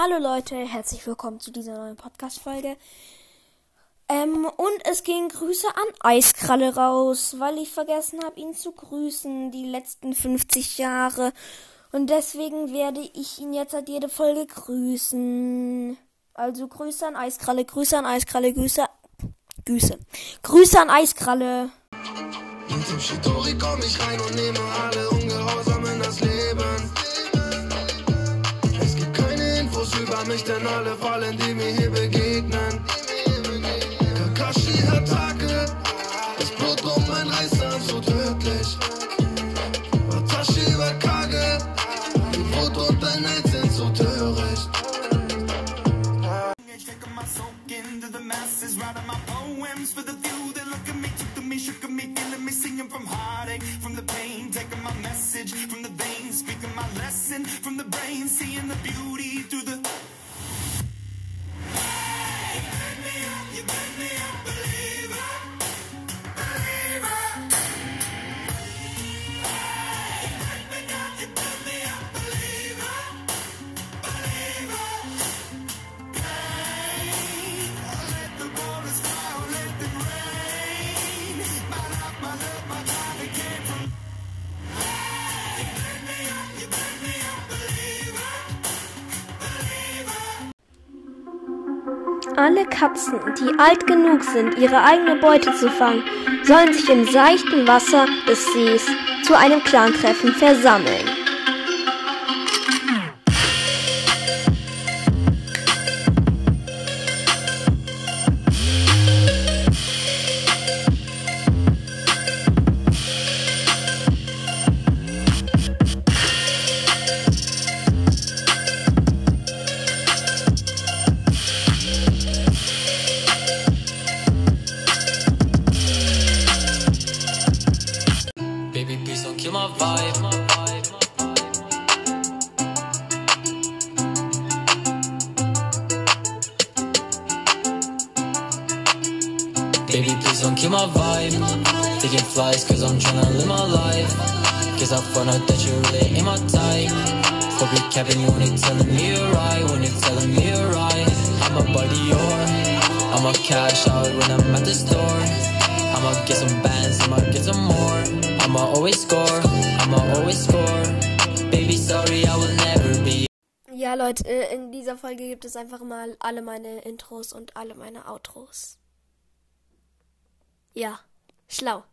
Hallo Leute, herzlich willkommen zu dieser neuen Podcast-Folge. Ähm, und es gehen Grüße an Eiskralle raus, weil ich vergessen habe, ihn zu grüßen die letzten 50 Jahre. Und deswegen werde ich ihn jetzt seit jede Folge grüßen. Also Grüße an Eiskralle, Grüße an Eiskralle, Grüße, Grüße, Grüße an Eiskralle. Mit dem Shitori komm ich rein und nehme alle ungehorsam in das Leben. Über mich, denn alle fallen, die mir hier begegnen. Alle Katzen, die alt genug sind, ihre eigene Beute zu fangen, sollen sich im seichten Wasser des Sees zu einem Clantreffen versammeln. Please don't kill my vibe. Baby, please don't kill my vibe. Taking flights cause I'm tryna live my life. Cause I found out that you really ain't my type. Hope you're when you're telling me you're right. When you're telling me you're right. I'm a buddy, your. I'ma cash out when I'm at the store. I'ma get some bands, I'ma get some more. I'ma always score, I'ma always score. Baby, sorry, I will never be Ja, Leute, äh, in dieser Folge gibt es einfach mal alle meine Intros und alle meine Outros. Ja, schlau.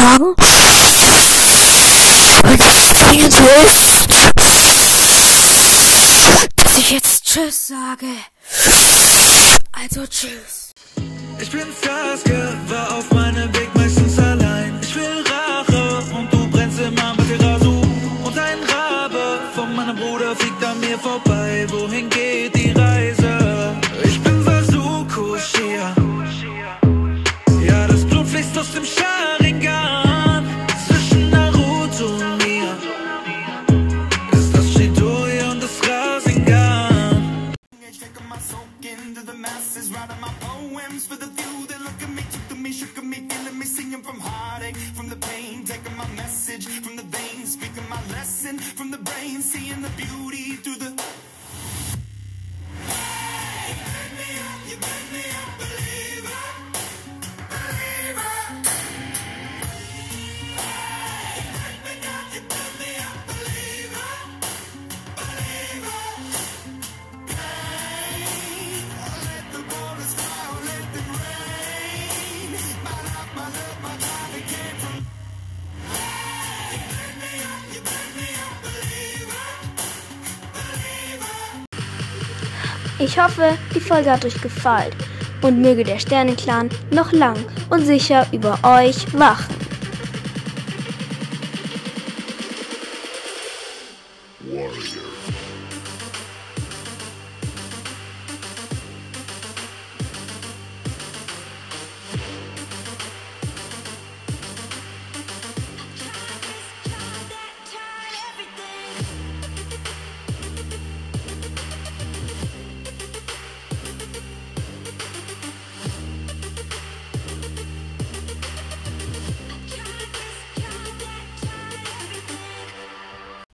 sagen. Und ich bringe ist, dass ich jetzt Tschüss sage. Also Tschüss. Ich bin Stars, war auf meinem Weg meistens Ich hoffe, die Folge hat euch gefallen und möge der Sternenclan noch lang und sicher über euch wachen.